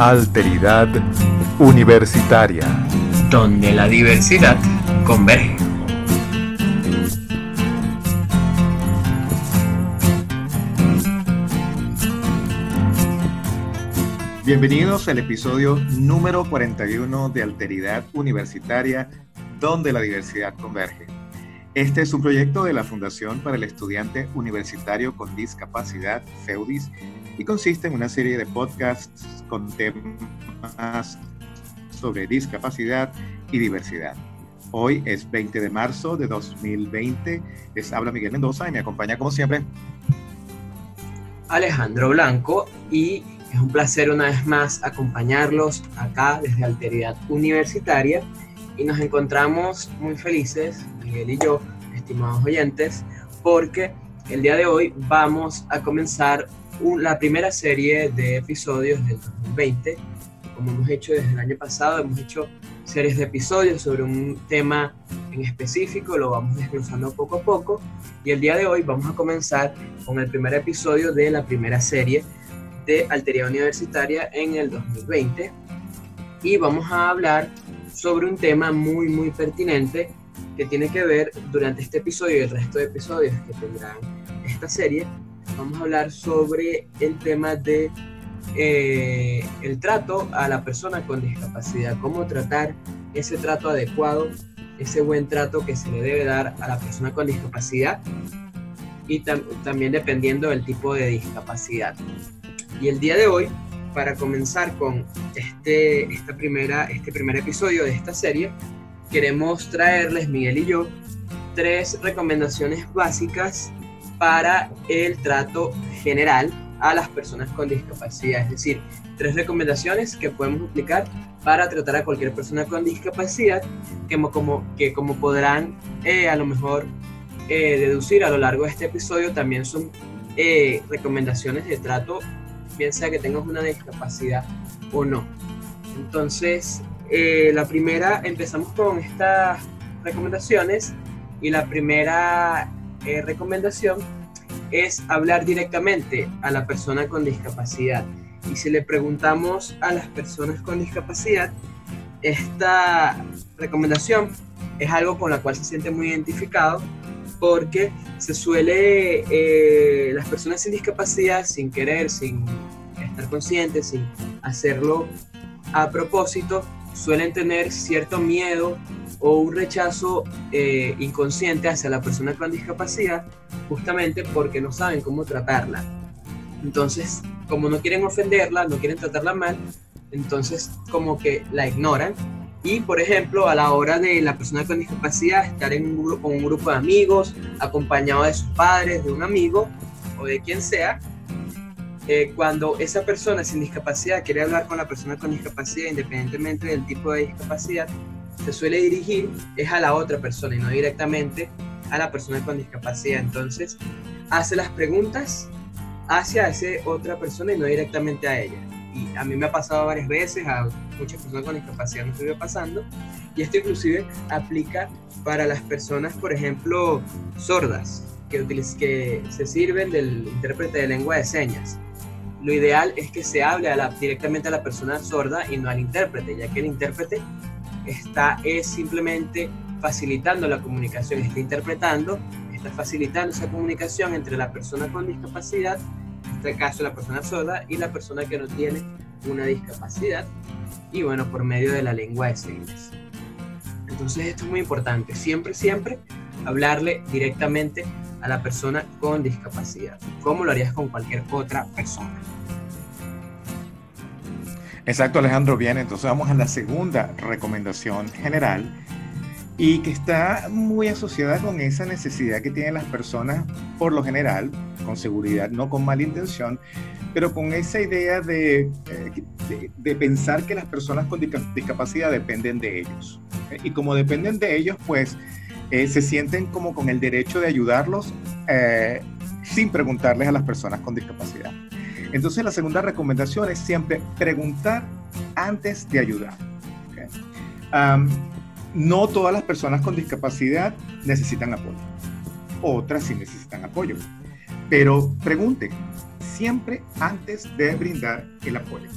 Alteridad Universitaria. Donde la diversidad converge. Bienvenidos al episodio número 41 de Alteridad Universitaria, donde la diversidad converge. Este es un proyecto de la Fundación para el Estudiante Universitario con Discapacidad, FEUDIS, y consiste en una serie de podcasts con temas sobre discapacidad y diversidad. Hoy es 20 de marzo de 2020. Les habla Miguel Mendoza y me acompaña como siempre Alejandro Blanco y es un placer una vez más acompañarlos acá desde Alteridad Universitaria y nos encontramos muy felices, Miguel y yo, estimados oyentes, porque el día de hoy vamos a comenzar la primera serie de episodios del 2020. Como hemos hecho desde el año pasado, hemos hecho series de episodios sobre un tema en específico, lo vamos desglosando poco a poco. Y el día de hoy vamos a comenzar con el primer episodio de la primera serie de Alteridad Universitaria en el 2020. Y vamos a hablar sobre un tema muy, muy pertinente que tiene que ver durante este episodio y el resto de episodios que tendrán esta serie. Vamos a hablar sobre el tema de eh, el trato a la persona con discapacidad, cómo tratar ese trato adecuado, ese buen trato que se le debe dar a la persona con discapacidad y también dependiendo del tipo de discapacidad. Y el día de hoy para comenzar con este, esta primera, este primer episodio de esta serie, queremos traerles, Miguel y yo, tres recomendaciones básicas para el trato general a las personas con discapacidad. Es decir, tres recomendaciones que podemos aplicar para tratar a cualquier persona con discapacidad, que como, que como podrán eh, a lo mejor eh, deducir a lo largo de este episodio, también son eh, recomendaciones de trato bien sea que tengas una discapacidad o no. Entonces, la primera, empezamos con estas recomendaciones y la primera recomendación es hablar directamente a la persona con discapacidad. Y si le preguntamos a las personas con discapacidad, esta recomendación es algo con la cual se siente muy identificado porque se suele, eh, las personas sin discapacidad, sin querer, sin estar conscientes, sin hacerlo a propósito, suelen tener cierto miedo o un rechazo eh, inconsciente hacia la persona con discapacidad, justamente porque no saben cómo tratarla. Entonces, como no quieren ofenderla, no quieren tratarla mal, entonces como que la ignoran y, por ejemplo, a la hora de la persona con discapacidad estar en un grupo, con un grupo de amigos, acompañado de sus padres, de un amigo o de quien sea, eh, cuando esa persona sin discapacidad quiere hablar con la persona con discapacidad, independientemente del tipo de discapacidad, se suele dirigir es a la otra persona y no directamente a la persona con discapacidad. Entonces, hace las preguntas hacia esa otra persona y no directamente a ella y a mí me ha pasado varias veces, a muchas personas con discapacidad no estuve pasando, y esto inclusive aplica para las personas, por ejemplo, sordas, que, que se sirven del intérprete de lengua de señas. Lo ideal es que se hable directamente a la persona sorda y no al intérprete, ya que el intérprete está es simplemente facilitando la comunicación, está interpretando, está facilitando esa comunicación entre la persona con discapacidad este caso la persona sorda y la persona que no tiene una discapacidad y bueno, por medio de la lengua de señas. Entonces esto es muy importante, siempre, siempre hablarle directamente a la persona con discapacidad, como lo harías con cualquier otra persona. Exacto, Alejandro. Bien, entonces vamos a la segunda recomendación general y que está muy asociada con esa necesidad que tienen las personas, por lo general, con seguridad, no con mala intención, pero con esa idea de, eh, de, pensar que las personas con discapacidad dependen de ellos. Y como dependen de ellos, pues eh, se sienten como con el derecho de ayudarlos eh, sin preguntarles a las personas con discapacidad. Entonces la segunda recomendación es siempre preguntar antes de ayudar no todas las personas con discapacidad necesitan apoyo. Otras sí necesitan apoyo. Pero pregunte siempre antes de brindar el apoyo.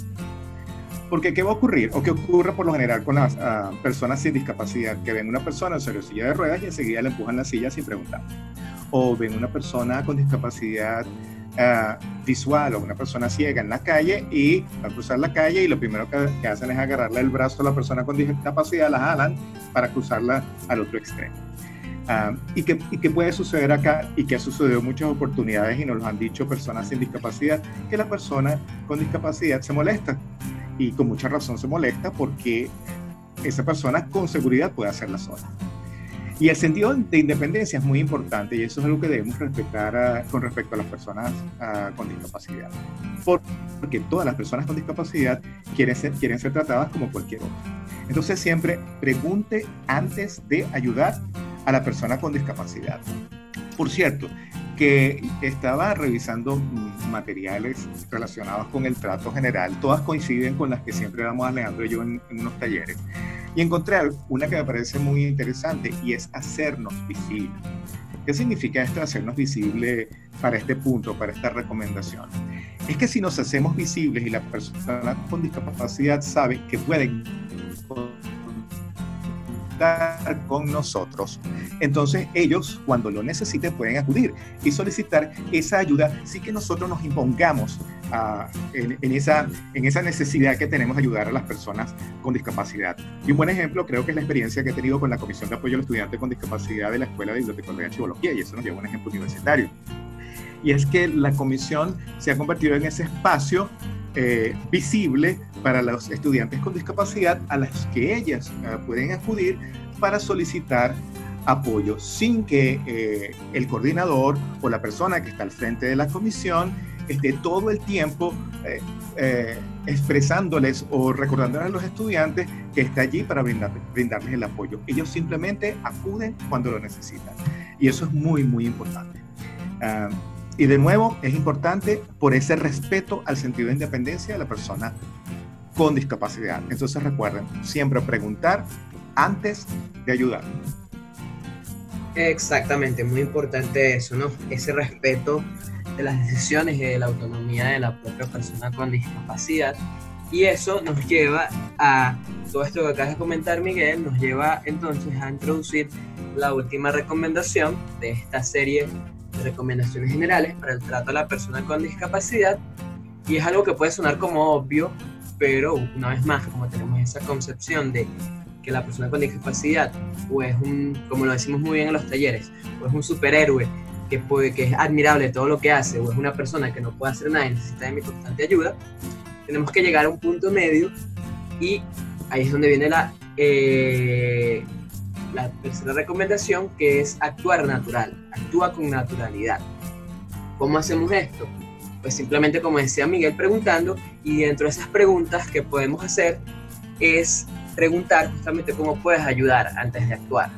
Porque ¿qué va a ocurrir? O qué ocurre por lo general con las ah, personas sin discapacidad, que ven una persona en silla de ruedas y enseguida le empujan la silla sin preguntar. O ven una persona con discapacidad ah, visual o una persona ciega en la calle y va a cruzar la calle y lo primero que, que, hacen es agarrarle el brazo a la persona con discapacidad, la jalan para cruzarla al otro extremo. Ah, y, que, y que puede suceder acá y que ha sucedido muchas oportunidades y nos lo han dicho personas sin discapacidad, que la persona con discapacidad se molesta y con mucha razón se molesta porque esa persona con seguridad puede hacerla sola. Y el sentido de independencia es muy importante y eso es algo que debemos respetar ah, con respecto a las personas ah, con discapacidad. Porque todas las personas con discapacidad quieren ser, quieren ser tratadas como cualquier otro. Entonces siempre pregunte antes de ayudar a la persona con discapacidad. Por cierto, que estaba revisando materiales relacionados con el trato general, todas coinciden con las que siempre damos Alejandro y yo en, unos talleres, y encontré una que me parece muy interesante y es hacernos visibles. ¿Qué significa esto de hacernos visibles para este punto, para esta recomendación? Es que si nos hacemos visibles y la persona con discapacidad sabe que pueden con nosotros. Entonces ellos cuando lo necesiten pueden acudir y solicitar esa ayuda sin que nosotros nos impongamos ah, en, esa, en esa necesidad que tenemos de ayudar a las personas con discapacidad. Y un buen ejemplo creo que es la experiencia que he tenido con la Comisión de Apoyo al Estudiante con Discapacidad de la Escuela de Bibliotecología y Chivología y eso nos lleva a un ejemplo universitario. Y es que la comisión se ha convertido en ese espacio eh, visible para los estudiantes con discapacidad a las que ellas eh, pueden acudir para solicitar apoyo sin que eh, el coordinador o la persona que está al frente de la comisión esté todo el tiempo expresándoles o recordándoles a los estudiantes que está allí para brindarles el apoyo. Ellos simplemente acuden cuando lo necesitan. Y eso es muy, muy importante. Ah, y de nuevo, es importante por ese respeto al sentido de independencia de la persona con discapacidad. Entonces recuerden, siempre preguntar antes de ayudar. Exactamente, muy importante eso, ¿no? Ese respeto de las decisiones y de la autonomía de la propia persona con discapacidad. Y eso nos lleva a, todo esto que acabas de comentar Miguel, nos lleva entonces a introducir la última recomendación de esta serie recomendaciones generales para el trato a la persona con discapacidad y es algo que puede sonar como obvio, pero una vez más, como tenemos esa concepción de que la persona con discapacidad o es un, como lo decimos muy bien en los talleres, o es un superhéroe que, puede, que es admirable todo lo que hace, o es una persona que no puede hacer nada y necesita de mi constante ayuda, tenemos que llegar a un punto medio y ahí es donde viene la, eh, la tercera recomendación que es actuar natural, actúa con naturalidad. ¿Cómo hacemos esto? Pues simplemente como decía Miguel preguntando y dentro de esas preguntas que podemos hacer es preguntar justamente cómo puedes ayudar antes de actuar.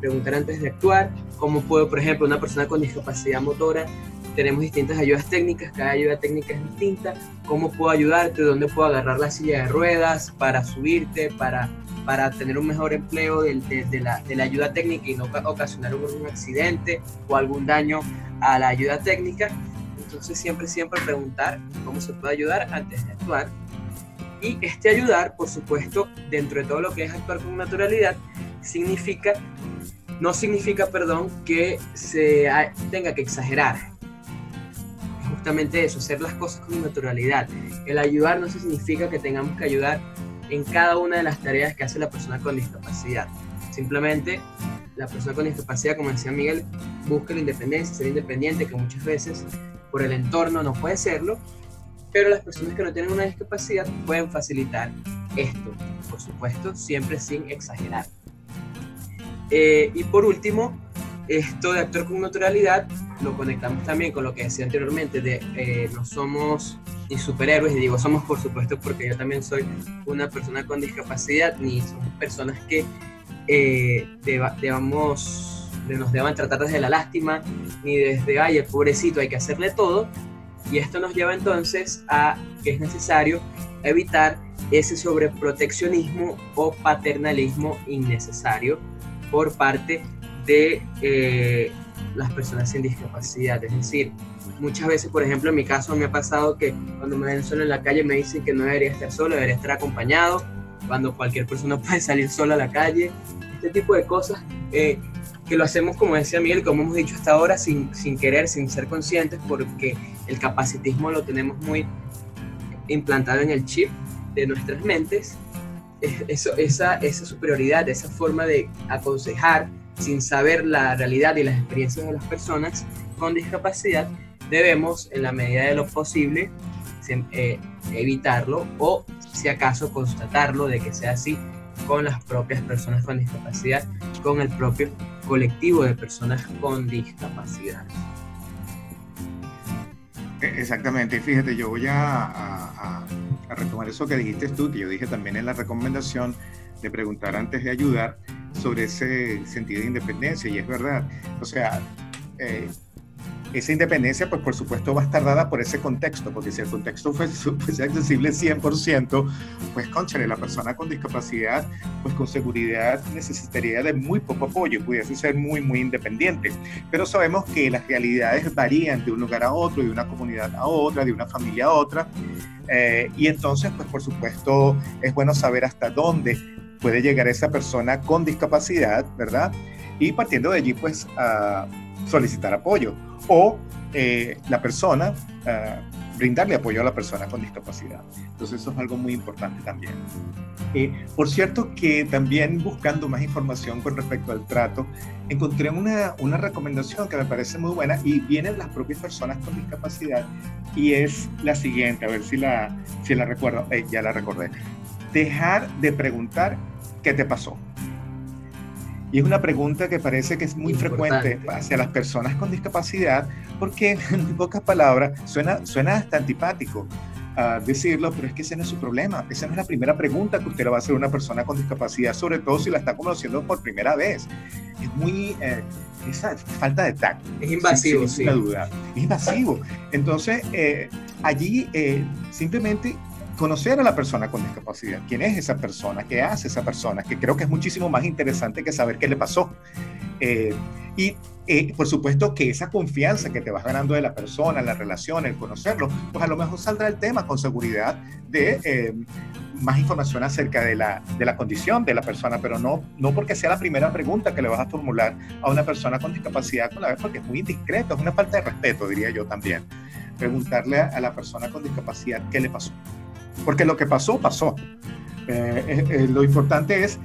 Preguntar antes de actuar, cómo puedo, por ejemplo, una persona con discapacidad motora, tenemos distintas ayudas técnicas, cada ayuda técnica es distinta, cómo puedo ayudarte, dónde puedo agarrar la silla de ruedas para subirte, para para tener un mejor empleo de, de, la, de, la, ayuda técnica y no ocasionar un, accidente o algún daño a la ayuda técnica. Entonces siempre, siempre preguntar cómo se puede ayudar antes de actuar. Y este ayudar, por supuesto, dentro de todo lo que es actuar con naturalidad, significa, no significa, perdón, que se tenga que exagerar. Justamente eso, hacer las cosas con naturalidad. El ayudar no significa que tengamos que ayudar en cada una de las tareas que hace la persona con discapacidad. Simplemente la persona con discapacidad, como decía Miguel, busca la independencia, ser independiente, que muchas veces por el entorno no puede serlo, pero las personas que no tienen una discapacidad pueden facilitar esto, por supuesto, siempre sin exagerar. Eh, y por último, esto de actuar con naturalidad lo conectamos también con lo que decía anteriormente de eh, no somos ni superhéroes, y digo somos por supuesto porque yo también soy una persona con discapacidad, ni somos personas que eh, debamos, nos deban tratar desde la lástima, ni desde, ay, el pobrecito, hay que hacerle todo. Y esto nos lleva entonces a que es necesario evitar ese sobreproteccionismo o paternalismo innecesario por parte de, eh, las personas sin discapacidad. Es decir, muchas veces, por ejemplo, en mi caso me ha pasado que cuando me ven solo en la calle me dicen que no debería estar solo, debería estar acompañado, cuando cualquier persona puede salir sola a la calle. Este tipo de cosas eh, que lo hacemos, como decía Miguel, como hemos dicho hasta ahora, sin, sin querer, sin ser conscientes, porque el capacitismo lo tenemos muy implantado en el chip de nuestras mentes. Eso, esa, superioridad, esa forma de aconsejar sin saber la realidad y las experiencias de las personas con discapacidad, debemos, en la medida de lo posible, eh, evitarlo o, si acaso, constatarlo de que sea así con las propias personas con discapacidad, con el propio colectivo de personas con discapacidad. E, exactamente, fíjate, yo voy a, a, retomar eso que dijiste tú, que yo dije también en la recomendación de preguntar antes de ayudar sobre ese sentido de independencia, y es verdad, o sea, eh, esa independencia, pues por supuesto va a estar dada por ese contexto, porque si el contexto fuese, accesible 100%, pues conchale, la persona con discapacidad, pues con seguridad necesitaría de muy poco apoyo, pudiese ser muy, muy independiente. Pero sabemos que las realidades varían de un lugar a otro, de una comunidad a otra, de una familia a otra, eh, y entonces, pues por supuesto, es bueno saber hasta dónde puede llegar esa persona con discapacidad, ¿verdad? Y partiendo de allí, pues, a solicitar apoyo o eh, la persona, eh, brindarle apoyo a la persona con discapacidad. Entonces eso es algo muy importante también. Eh, por cierto que también buscando más información con respecto al trato, encontré una, una recomendación que me parece muy buena y vienen las propias personas con discapacidad y es la siguiente, a ver si la, si la recuerdo, ya la recordé. Dejar de preguntar qué te pasó. Y es una pregunta que parece que es muy frecuente hacia las personas con discapacidad, porque en muy pocas palabras suena, suena hasta antipático uh, decirlo, pero es que ese no es su problema. Esa no es la primera pregunta que usted le va a hacer a una persona con discapacidad, sobre todo si la está conociendo por primera vez. Es muy. Eh, esa falta de tacto. Es invasivo, sin, duda. Es invasivo. Entonces, eh, allí eh, simplemente conocer a la persona con discapacidad, quién es esa persona, qué hace esa persona, que creo que es muchísimo más interesante que saber qué le pasó. Eh, y eh, por supuesto que esa confianza que te vas ganando de la persona, la relación, el conocerlo, pues a lo mejor saldrá el tema con seguridad de eh, más información acerca de la, de la condición de la persona, pero no, no porque sea la primera pregunta que le vas a formular a una persona con discapacidad con la vez, porque es muy indiscreto, es una falta de respeto, diría yo también. Preguntarle a la persona con discapacidad qué le pasó porque lo que pasó, pasó. Eh, eh, eh, lo importante es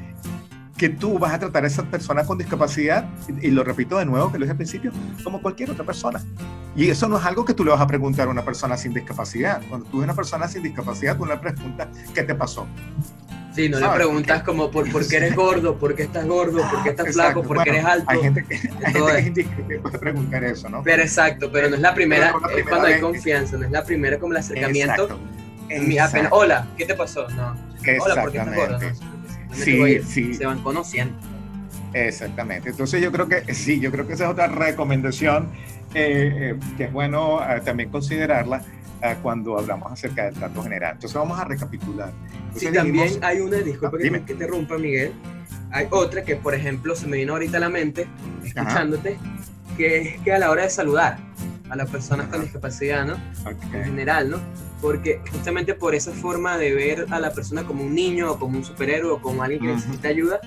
que tú vas a tratar a esa persona con discapacidad, y, lo repito de nuevo, que lo dije al principio, como cualquier otra persona. Y eso no es algo que tú le vas a preguntar a una persona sin discapacidad. Cuando tú ves una persona sin discapacidad, tú le preguntas, ¿qué te pasó? Sí, no le preguntas como por, por, qué eres gordo, por qué estás gordo, por qué estás flaco, por qué eres alto. Hay gente que, hay gente que puede preguntar eso, ¿no? Pero exacto, pero no es la primera, es cuando hay confianza, no es la primera como el acercamiento. Exacto hola, ¿qué te pasó? No. Hola, ¿por qué estás sí, sí. Se van conociendo. Exactamente. Entonces yo creo que sí, yo creo que esa es otra recomendación eh, eh, que es bueno eh, también considerarla cuando hablamos acerca del trato general. Entonces vamos a recapitular. sí, también hay una, disculpa que, que, te rompa Miguel, hay otra que por ejemplo se me vino ahorita a la mente, escuchándote, que es que a la hora de saludar a las personas con discapacidad, ¿no? En general, ¿no? Porque justamente por esa forma de ver a la persona como un niño o como un superhéroe o como alguien que necesita ayuda,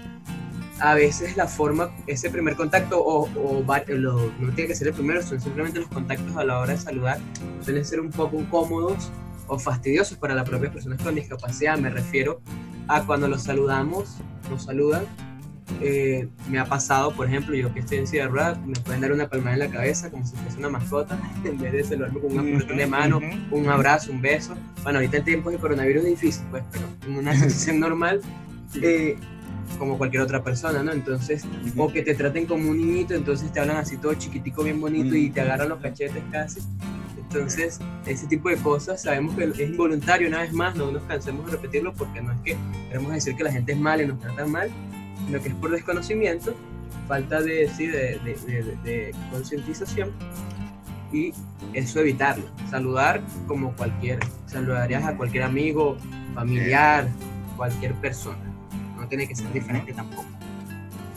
a veces la forma, ese primer contacto, o, o no tiene que ser el primero, son simplemente los contactos a la hora de saludar, suelen ser un poco incómodos o fastidiosos para las propias personas con discapacidad. Me refiero a cuando los saludamos, nos saludan eh, me ha pasado, por ejemplo, yo que estoy en silla de ruedas, me pueden dar una palmada en la cabeza como si fuese una mascota, en vez de saludarme con un apretón de mano, un abrazo, un beso. Bueno, ahorita en tiempos de coronavirus es difícil, pues, pero en una situación normal, eh, como cualquier otra persona, ¿no? Entonces, o que te traten como un niñito, entonces te hablan así todo chiquitico, bien bonito, y te agarran los cachetes casi. Entonces, ese tipo de cosas sabemos que es involuntario, una vez más, no nos cansemos de repetirlo porque no es que queremos decir que la gente es mala y nos tratan mal, lo que es por desconocimiento, falta de, de, concientización y eso evitarlo. Saludar como cualquier, saludarías a cualquier amigo, familiar, cualquier persona. No tiene que ser diferente tampoco.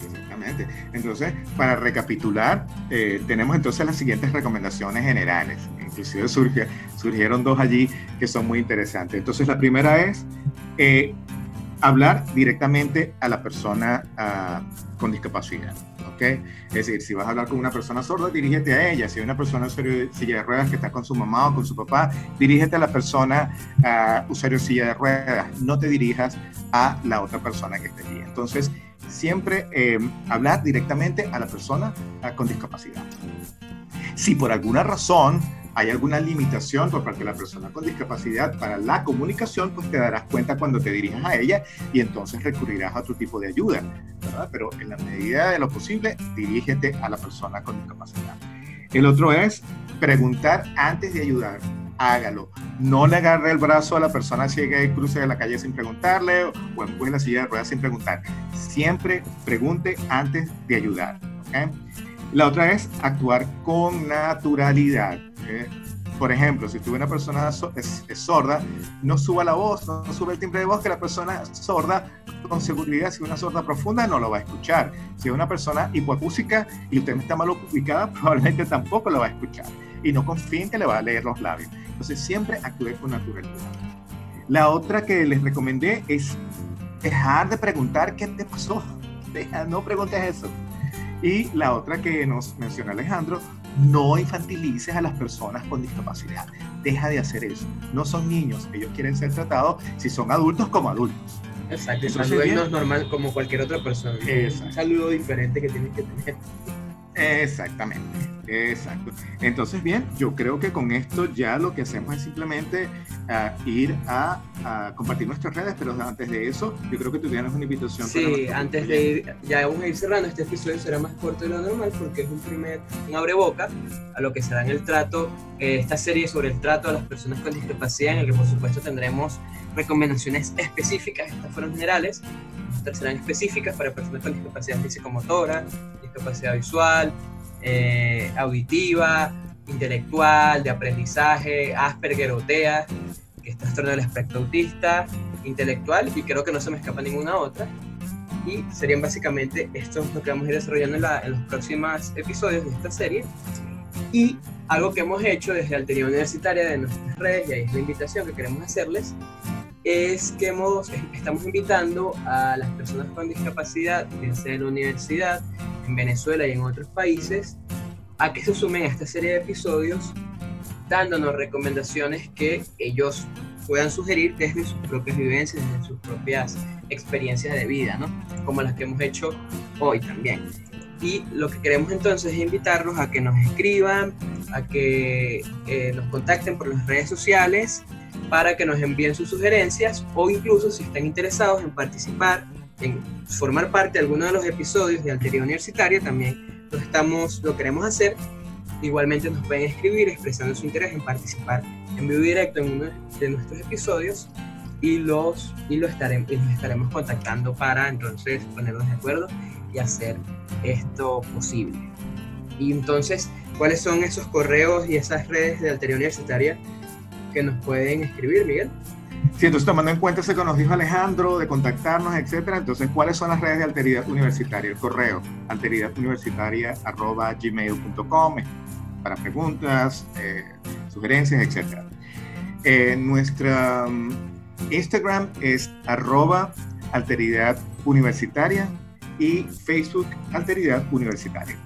Exactamente. Entonces, para recapitular, eh, tenemos entonces las siguientes recomendaciones generales. Inclusive surge, surgieron dos allí que son muy interesantes. Entonces, la primera es eh, hablar directamente a la persona uh, con discapacidad. ¿okay? Es decir, si vas a hablar con una persona sorda, dirígete a ella. Si hay una persona usuario silla de ruedas que está con su mamá o con su papá, dirígete a la persona uh, usuario silla de ruedas. No te dirijas a la otra persona que esté allí. Entonces, siempre eh, hablar directamente a la persona uh, con discapacidad. Si por alguna razón hay alguna limitación por parte de la persona con discapacidad para la comunicación, pues te darás cuenta cuando te dirijas a ella y entonces recurrirás a otro tipo de ayuda, ¿verdad? Pero en la medida de lo posible, dirígete a la persona con discapacidad. El otro es preguntar antes de ayudar. Hágalo. No le agarre el brazo a la persona ciega y cruce de la calle sin preguntarle o empuje la silla de ruedas sin preguntar. Siempre pregunte antes de ayudar. ¿okay? La otra es actuar con naturalidad. Por ejemplo, si tú una persona es, sorda, no suba la voz, no, no sube el timbre de voz, que la persona sorda, con seguridad, si es una sorda profunda, no lo va a escuchar. Si es una persona hipoacúsica y usted está mal ubicada, probablemente tampoco lo va a escuchar. Y no confíen que le va a leer los labios. Entonces, siempre actúe con naturalidad. La otra que les recomendé es dejar de preguntar qué te pasó. Deja, no preguntes eso. Y la otra que nos menciona Alejandro, no infantilices a las personas con discapacidad. Deja de hacer eso. No son niños, ellos quieren ser tratados si son adultos como adultos. Exacto, no es normal como cualquier otra persona. Exacto. Un saludo diferente que tienes que tener. Exactamente, exacto. Entonces, bien, yo creo que con esto ya lo que hacemos es simplemente uh, ir a, a, compartir nuestras redes, pero antes de eso, yo creo que tú tienes una invitación. Sí, antes de ir, ya vamos a ir cerrando, este episodio será más corto de lo normal porque es un primer, un abreboca a lo que será en el trato, eh, esta serie sobre el trato a las personas con discapacidad, en el que por supuesto tendremos recomendaciones específicas, estas fueron generales, otras serán específicas para personas con discapacidad físico-motora, discapacidad visual, eh, auditiva, intelectual, de aprendizaje, Asperger o TEA, que es trastorno del espectro autista, intelectual, y creo que no se me escapa ninguna otra. Y serían básicamente esto lo que vamos a ir desarrollando en, la, en los próximos episodios de esta serie. Y algo que hemos hecho desde Alteridad Universitaria de nuestras redes, y ahí es la invitación que queremos hacerles, es que hemos, estamos invitando a las personas con discapacidad, ya sea en la universidad, en Venezuela y en otros países, a que se sumen a esta serie de episodios dándonos recomendaciones que ellos puedan sugerir desde sus propias vivencias, desde sus propias experiencias de vida, ¿no? Como las que hemos hecho hoy también. Y lo que queremos entonces es invitarlos a que nos escriban, a que eh, nos contacten por las redes sociales para que nos envíen sus sugerencias o incluso si están interesados en participar, en formar parte de alguno de los episodios de Alteridad Universitaria, también lo, estamos, lo queremos hacer. Igualmente nos pueden escribir expresando su interés en participar en vivo directo en uno de nuestros episodios y los, y lo estaremos, y los estaremos contactando para entonces ponernos de acuerdo y hacer esto posible. Y entonces, ¿cuáles son esos correos y esas redes de Alteridad Universitaria que nos pueden escribir, Miguel? Sí, entonces tomando en cuenta eso que nos dijo Alejandro de contactarnos, etcétera, entonces, ¿cuáles son las redes de Alteridad Universitaria? El correo, alteridaduniversitaria.gmail.com para preguntas, eh, sugerencias, etcétera. Eh, nuestra um, Instagram es arroba alteridad universitaria y Facebook Alteridad Universitaria.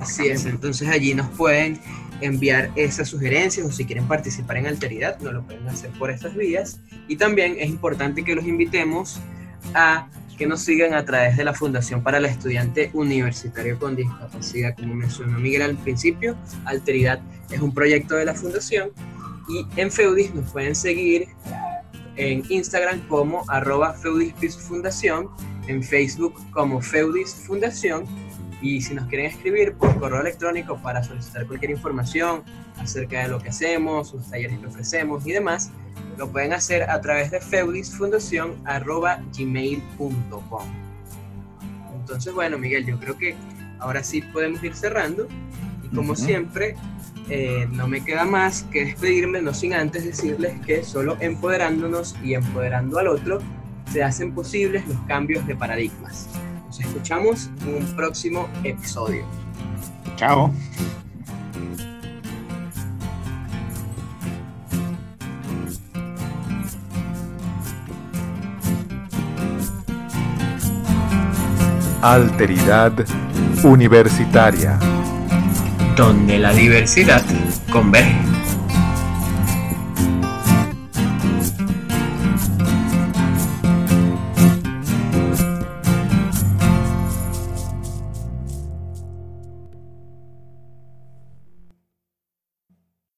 Así es, entonces allí nos pueden enviar esas sugerencias o si quieren participar en Alteridad, nos lo pueden hacer por estas vías. Y también es importante que los invitemos a que nos sigan a través de la Fundación para el Estudiante Universitario con Discapacidad. Como mencionó Miguel al principio, Alteridad es un proyecto de la Fundación y en Feudis nos pueden seguir en Instagram como arroba Fundación, en Facebook como Feudis Fundación y si nos quieren escribir por correo electrónico para solicitar cualquier información acerca de lo que hacemos, los talleres que ofrecemos y demás, lo pueden hacer a través de feudisfundación.gmail.com Entonces, bueno, Miguel, yo creo que ahora sí podemos ir cerrando. Y como uh -huh. siempre, eh, no me queda más que despedirme, no sin antes decirles que solo empoderándonos y empoderando al otro se hacen posibles los cambios de paradigmas. Nos escuchamos en un próximo episodio. Chao. Alteridad Universitaria. Donde la diversidad converge.